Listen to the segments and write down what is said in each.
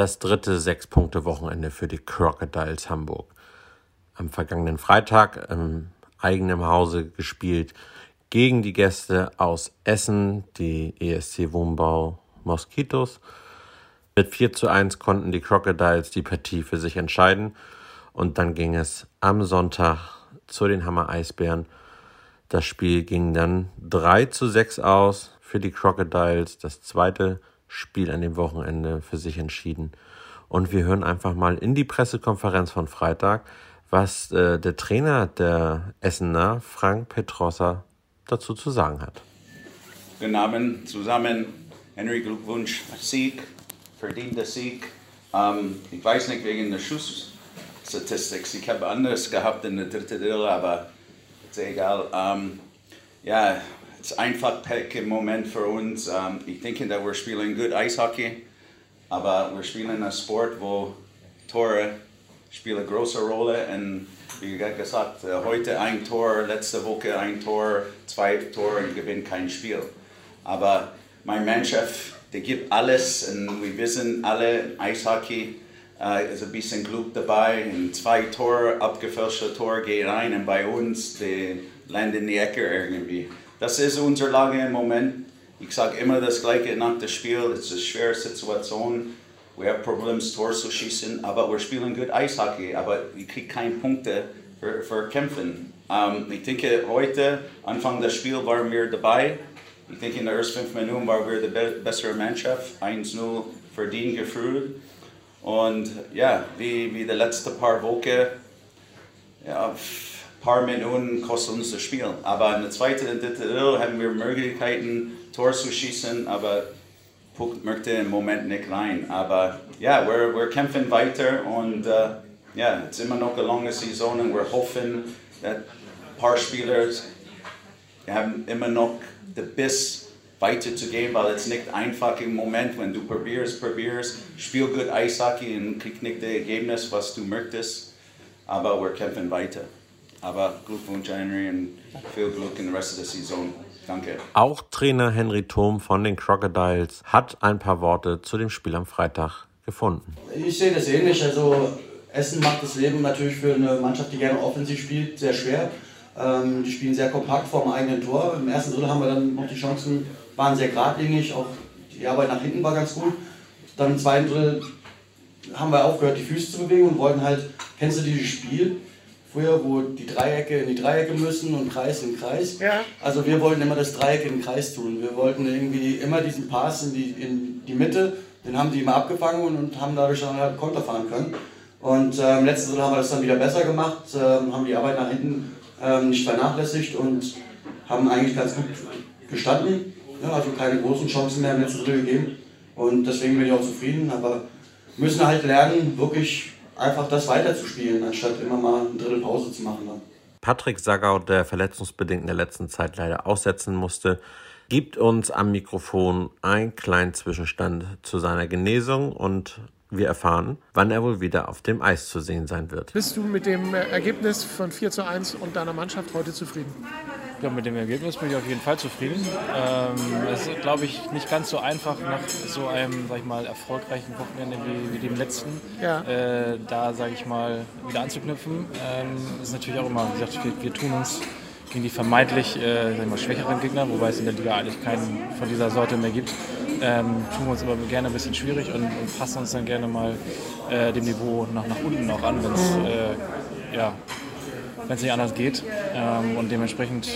Das dritte Sechs-Punkte-Wochenende für die Crocodiles Hamburg. Am vergangenen Freitag im eigenen Hause gespielt gegen die Gäste aus Essen, die ESC Wohnbau Moskitos. Mit 4 zu 1 konnten die Crocodiles die Partie für sich entscheiden und dann ging es am Sonntag zu den Hammer Eisbären. Das Spiel ging dann 3 zu 6 aus für die Crocodiles. Das zweite Spiel an dem Wochenende für sich entschieden. Und wir hören einfach mal in die Pressekonferenz von Freitag, was äh, der Trainer der Essener, Frank Petrossa, dazu zu sagen hat. Guten Abend zusammen. Henry, Glückwunsch. Sieg, verdienter Sieg. Ähm, ich weiß nicht wegen der Schussstatistik. Ich habe anders gehabt in der dritten Drittel, aber ist egal. Ähm, ja, ist einfach im Moment für uns. Ähm, ich denke, dass wir spielen gut Eishockey, aber wir spielen einen Sport, wo Tore spielen eine große Rolle. Und wie gesagt, äh, heute ein Tor, letzte Woche ein Tor, zwei Tore und gewinnt kein Spiel. Aber mein Mannschaft, der gibt alles und wir wissen alle, Eishockey äh, ist ein bisschen Glück dabei. Und zwei Tore, abgefälschte Tor geht rein und bei uns, die landen in die Ecke irgendwie. Das ist unsere Lage im Moment. Ich sage immer das Gleiche nach dem Spiel. Es ist eine schwere Situation. Wir haben Probleme, Tor zu schießen, aber wir spielen gut Eishockey, aber wir kriegen keine Punkte für, für Kämpfen. Ähm, ich denke, heute, Anfang des Spiels, waren wir dabei. Ich denke, in den ersten fünf Minuten waren wir die be bessere Mannschaft. 1-0 verdient geführt. Und ja, wie, wie die letzten paar Wochen, ja, paar Minuten kostet uns das Spiel. Aber in der zweiten und dritten Drittel haben wir Möglichkeiten, Tor zu schießen, aber Punkt möchte im Moment nicht rein. Aber ja, wir, wir kämpfen weiter und uh, ja, es ist immer noch eine lange Saison und wir hoffen, dass ein paar Spieler haben immer noch den Biss weiterzugehen, weil es nicht einfach im Moment, wenn du probierst, probierst, spiel gut Eishockey und kriegst nicht das Ergebnis, was du möchtest. Aber wir kämpfen weiter. Aber Glückwunsch, Henry, und viel Glück in der Rest der Saison. Danke. Auch Trainer Henry Thom von den Crocodiles hat ein paar Worte zu dem Spiel am Freitag gefunden. Ich sehe das ähnlich. Also Essen macht das Leben natürlich für eine Mannschaft, die gerne offensiv spielt, sehr schwer. Ähm, die spielen sehr kompakt vor dem eigenen Tor. Im ersten Drittel haben wir dann noch die Chancen, waren sehr geradlinig, auch die Arbeit nach hinten war ganz gut. Dann im zweiten Drittel haben wir aufgehört, die Füße zu bewegen und wollten halt, kennst du dieses Spiel? Früher, wo die Dreiecke in die Dreiecke müssen und Kreis in Kreis. Ja. Also wir wollten immer das Dreieck in den Kreis tun. Wir wollten irgendwie immer diesen Pass in die, in die Mitte, den haben die immer abgefangen und haben dadurch dann halt Konter fahren können. Und ähm, letztes Jahr haben wir das dann wieder besser gemacht, ähm, haben die Arbeit nach hinten ähm, nicht vernachlässigt und haben eigentlich ganz gut gestanden. Ja, also keine großen Chancen mehr im letzten Drittel gegeben. Und deswegen bin ich auch zufrieden, aber müssen halt lernen, wirklich einfach das weiterzuspielen, anstatt immer mal eine Drittel Pause zu machen. Dann. Patrick Sagau, der verletzungsbedingt in der letzten Zeit leider aussetzen musste, gibt uns am Mikrofon einen kleinen Zwischenstand zu seiner Genesung und wir erfahren, wann er wohl wieder auf dem Eis zu sehen sein wird. Bist du mit dem Ergebnis von 4 zu 1 und deiner Mannschaft heute zufrieden? Ja, mit dem Ergebnis bin ich auf jeden Fall zufrieden. Ähm, es ist, glaube ich, nicht ganz so einfach nach so einem, sag ich mal, erfolgreichen Wochenende wie, wie dem letzten, ja. äh, da, sage ich mal, wieder anzuknüpfen. Ähm, ist natürlich auch immer, wie gesagt, wir, wir tun uns gegen die vermeintlich äh, mal, schwächeren Gegner, wobei es in der Liga eigentlich keinen von dieser Sorte mehr gibt, ähm, tun wir uns aber gerne ein bisschen schwierig und, und passen uns dann gerne mal äh, dem Niveau nach, nach unten auch an, wenn es äh, ja, nicht anders geht. Ähm, und dementsprechend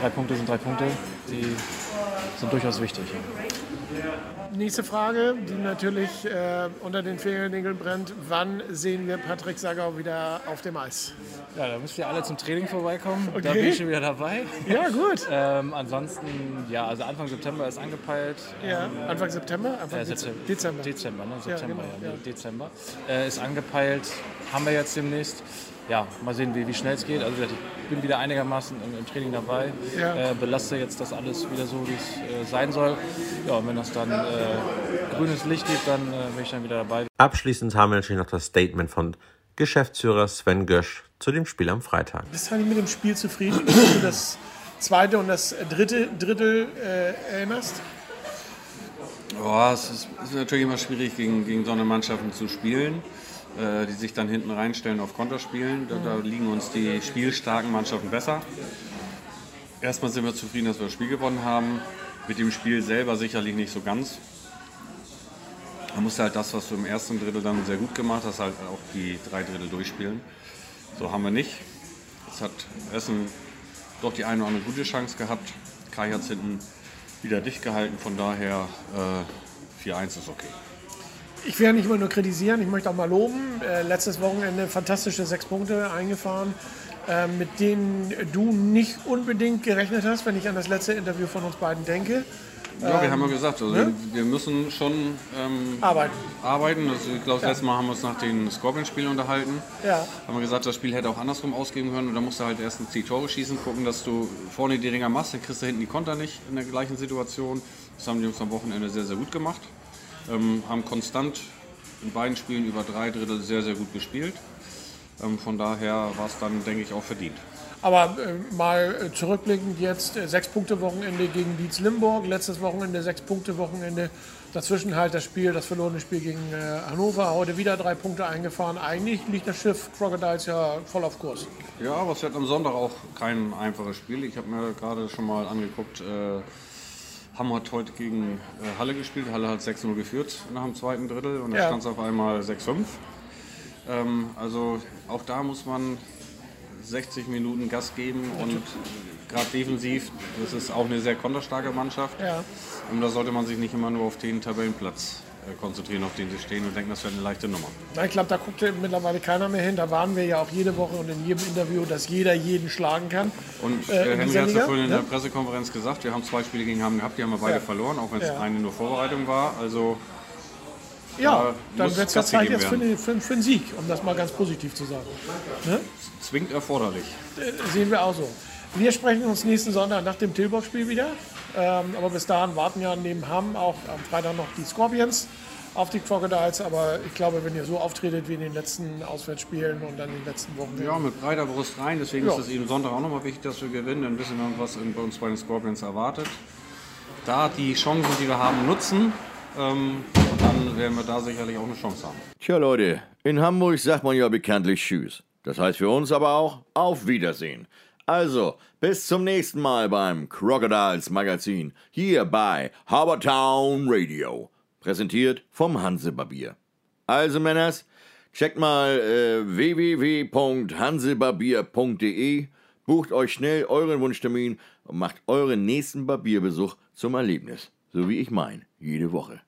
drei Punkte sind drei Punkte, die sind durchaus wichtig. Nächste Frage, die natürlich äh, unter den Fingernägeln brennt. Wann sehen wir Patrick Sagau wieder auf dem Eis? Ja, da müsst ihr alle zum Training vorbeikommen. Okay. Da bin ich schon wieder dabei. Ja, gut. ähm, ansonsten, ja, also Anfang September ist angepeilt. Ja, ähm, Anfang September? Anfang äh, Dezember. Dezember. Dezember, ne? September, ja, genau, ja, ja. Dezember. Äh, ist angepeilt, haben wir jetzt demnächst ja, mal sehen, wie, wie schnell es geht. Also ich bin wieder einigermaßen im, im Training dabei, ja. äh, belaste jetzt das alles wieder so, wie es äh, sein soll. Ja, und wenn das dann äh, grünes Licht gibt, dann äh, bin ich dann wieder dabei. Abschließend haben wir natürlich noch das Statement von Geschäftsführer Sven Gösch zu dem Spiel am Freitag. Bist du mit dem Spiel zufrieden, wenn du das zweite und das dritte Drittel äh, erinnerst? Oh, es ist, es ist, natürlich immer schwierig, gegen, gegen so eine Mannschaften zu spielen. Äh, die sich dann hinten reinstellen auf Konterspielen. Da, da liegen uns die spielstarken Mannschaften besser. Erstmal sind wir zufrieden, dass wir das Spiel gewonnen haben. Mit dem Spiel selber sicherlich nicht so ganz. Man musste halt das, was du im ersten Drittel dann sehr gut gemacht hast, halt auch die drei Drittel durchspielen. So haben wir nicht. Es hat Essen doch die eine oder andere gute Chance gehabt. Kai hat es hinten wieder dicht gehalten, von daher äh, 4-1 ist okay ich werde nicht immer nur kritisieren, ich möchte auch mal loben. Äh, letztes Wochenende fantastische sechs Punkte eingefahren, äh, mit denen du nicht unbedingt gerechnet hast, wenn ich an das letzte Interview von uns beiden denke. Ja, wir ähm, haben ja gesagt, also ne? wir müssen schon ähm, arbeiten. arbeiten. Also ich glaube, das ja. letzte Mal haben wir uns nach den Scorpion-Spielen unterhalten. Ja. Haben wir gesagt, das Spiel hätte auch andersrum ausgehen können. Und da musst du halt erstens die Tore schießen, gucken, dass du vorne die Ringer machst. Dann kriegst du hinten die Konter nicht in der gleichen Situation. Das haben die Jungs am Wochenende sehr, sehr gut gemacht ähm, haben konstant in beiden Spielen über drei Drittel sehr, sehr gut gespielt. Ähm, von daher war es dann, denke ich, auch verdient. Aber äh, mal äh, zurückblickend jetzt, äh, sechs Punkte Wochenende gegen Dietz Limburg, letztes Wochenende sechs Punkte Wochenende, dazwischen halt das Spiel, das verlorene Spiel gegen äh, Hannover, heute wieder drei Punkte eingefahren. Eigentlich liegt das Schiff Crocodiles ja voll auf Kurs. Ja, aber es wird am Sonntag auch kein einfaches Spiel. Ich habe mir gerade schon mal angeguckt, äh, Hammer hat heute gegen äh, Halle gespielt. Halle hat 6-0 geführt nach dem zweiten Drittel und da ja. stand es auf einmal 6-5. Ähm, also auch da muss man 60 Minuten Gas geben und gerade defensiv, das ist auch eine sehr konterstarke Mannschaft. Ja. Und da sollte man sich nicht immer nur auf den Tabellenplatz äh, konzentrieren, auf den sie stehen und denken, das wäre eine leichte Nummer. Na, ich glaube, da guckt mittlerweile keiner mehr hin. Da waren wir ja auch jede Woche und in jedem Interview, dass jeder jeden schlagen kann. Und äh, Henry hat es ja vorhin in der Pressekonferenz gesagt, wir haben zwei Spiele gegen Hamm gehabt, die haben wir beide ja. verloren, auch wenn es ja. eine nur Vorbereitung war. Also ja, dann wird es ja Zeit jetzt für, für, für, einen Sieg, um das mal ganz positiv zu sagen. Ne? Zwingend erforderlich. Äh, sehen wir auch so. Wir sprechen uns nächsten Sonntag nach dem Tilburg-Spiel wieder. Ähm, aber bis dahin warten ja neben Hamm auch am Freitag noch die Scorpions auf die Crocodiles. Aber ich glaube, wenn ihr so auftretet wie in den letzten Auswärtsspielen und dann in den letzten Wochen. Ja, mit breiter Brust rein. Deswegen ja. ist es eben Sonntag auch nochmal wichtig, dass wir gewinnen. Ein bisschen was bei uns bei den Scorpions erwartet. Da die Chancen, die wir haben, nutzen. Ähm, dann werden wir da sicherlich auch eine Chance haben. Tja, Leute, in Hamburg sagt man ja bekanntlich Tschüss. Das heißt für uns aber auch Auf Wiedersehen. Also, bis zum nächsten Mal beim Crocodiles Magazin hier bei Harbortown Radio. Präsentiert vom Hansebarbier. Also, Männers, checkt mal äh, www.hansebarbier.de, bucht euch schnell euren Wunschtermin und macht euren nächsten Barbierbesuch zum Erlebnis. So wie ich mein, jede Woche.